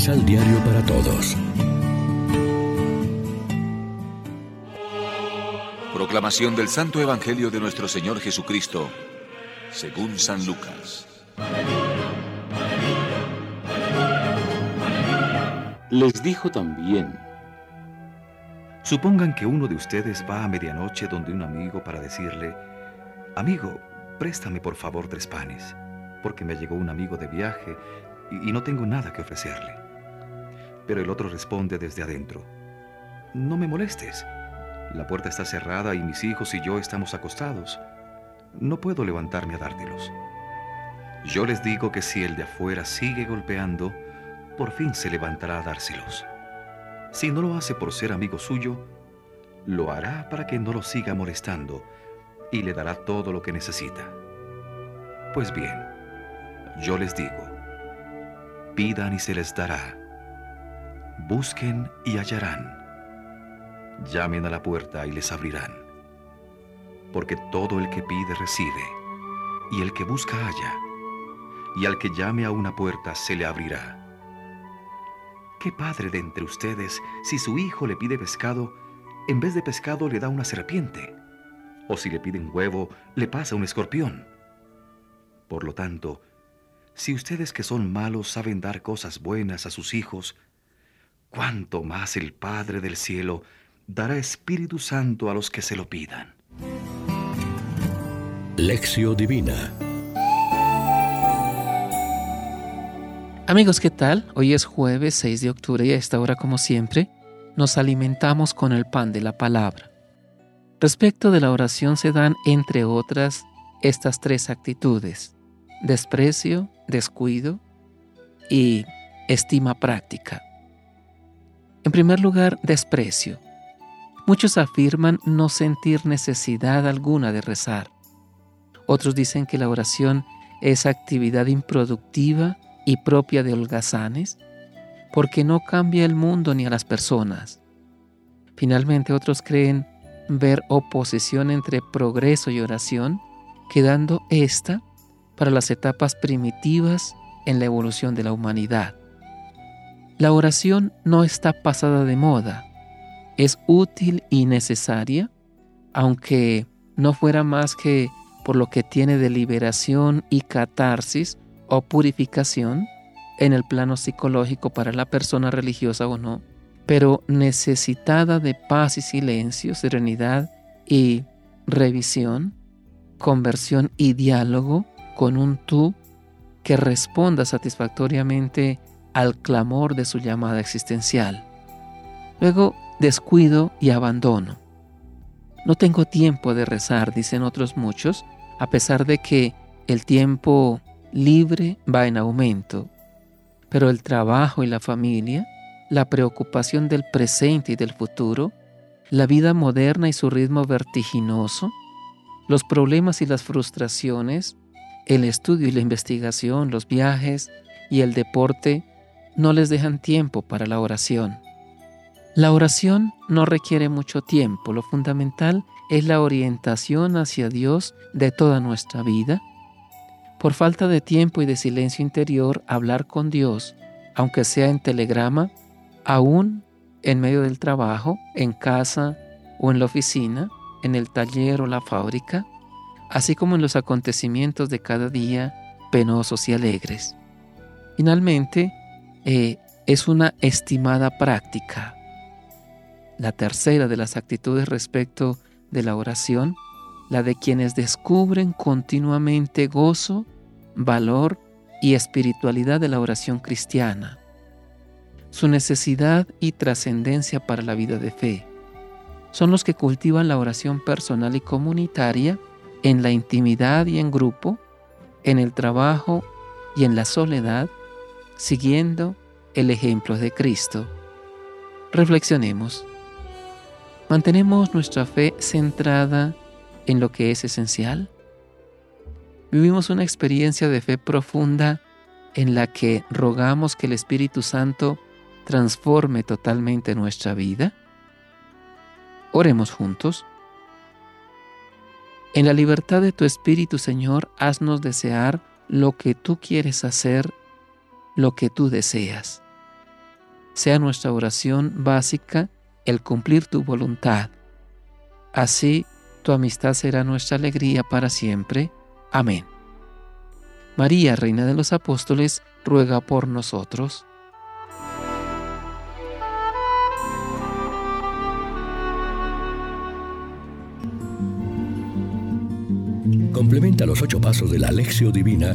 Misal Diario para Todos. Proclamación del Santo Evangelio de nuestro Señor Jesucristo, según San Lucas. Les dijo también, Supongan que uno de ustedes va a medianoche donde un amigo para decirle, Amigo, préstame por favor tres panes, porque me llegó un amigo de viaje y, no tengo nada que ofrecerle. Pero el otro responde desde adentro, No me molestes, la puerta está cerrada y mis hijos y yo estamos acostados. No puedo levantarme a dártelos. Yo les digo que si el de afuera sigue golpeando, por fin se levantará a dárselos. Si no lo hace por ser amigo suyo, lo hará para que no lo siga molestando y le dará todo lo que necesita. Pues bien, yo les digo, pidan y se les dará, busquen y hallarán, llamen a la puerta y les abrirán, porque todo el que pide recibe, y el que busca halla, y al que llame a una puerta se le abrirá. ¿Qué padre de entre ustedes, si su hijo le pide pescado, en vez de pescado le da una serpiente? O si le piden huevo, le pasa un escorpión. Por lo tanto, si ustedes que son malos saben dar cosas buenas a sus hijos, ¿cuánto más el Padre del cielo dará Espíritu Santo a los que se lo pidan? Lección Divina Amigos, ¿qué tal? Hoy es jueves 6 de octubre y a esta hora, como siempre, nos alimentamos con el pan de la palabra. Respecto de la oración se dan, entre otras, estas tres actitudes. Desprecio, descuido y estima práctica. En primer lugar, desprecio. Muchos afirman no sentir necesidad alguna de rezar. Otros dicen que la oración es actividad improductiva y propia de holgazanes, porque no cambia el mundo ni a las personas. Finalmente otros creen ver oposición entre progreso y oración, quedando esta para las etapas primitivas en la evolución de la humanidad. La oración no está pasada de moda, es útil y necesaria, aunque no fuera más que por lo que tiene de liberación y catarsis o purificación en el plano psicológico para la persona religiosa o no, pero necesitada de paz y silencio, serenidad y revisión, conversión y diálogo con un tú que responda satisfactoriamente al clamor de su llamada existencial. Luego, descuido y abandono. No tengo tiempo de rezar, dicen otros muchos, a pesar de que el tiempo libre va en aumento, pero el trabajo y la familia, la preocupación del presente y del futuro, la vida moderna y su ritmo vertiginoso, los problemas y las frustraciones, el estudio y la investigación, los viajes y el deporte no les dejan tiempo para la oración. La oración no requiere mucho tiempo, lo fundamental es la orientación hacia Dios de toda nuestra vida por falta de tiempo y de silencio interior, hablar con Dios, aunque sea en telegrama, aún en medio del trabajo, en casa o en la oficina, en el taller o la fábrica, así como en los acontecimientos de cada día penosos y alegres. Finalmente, eh, es una estimada práctica. La tercera de las actitudes respecto de la oración la de quienes descubren continuamente gozo, valor y espiritualidad de la oración cristiana, su necesidad y trascendencia para la vida de fe. Son los que cultivan la oración personal y comunitaria en la intimidad y en grupo, en el trabajo y en la soledad, siguiendo el ejemplo de Cristo. Reflexionemos. Mantenemos nuestra fe centrada en lo que es esencial? Vivimos una experiencia de fe profunda en la que rogamos que el Espíritu Santo transforme totalmente nuestra vida. Oremos juntos. En la libertad de tu Espíritu, Señor, haznos desear lo que tú quieres hacer, lo que tú deseas. sea nuestra oración básica el cumplir tu voluntad. Así, tu amistad será nuestra alegría para siempre. Amén. María, Reina de los Apóstoles, ruega por nosotros. Complementa los ocho pasos de la Alexio Divina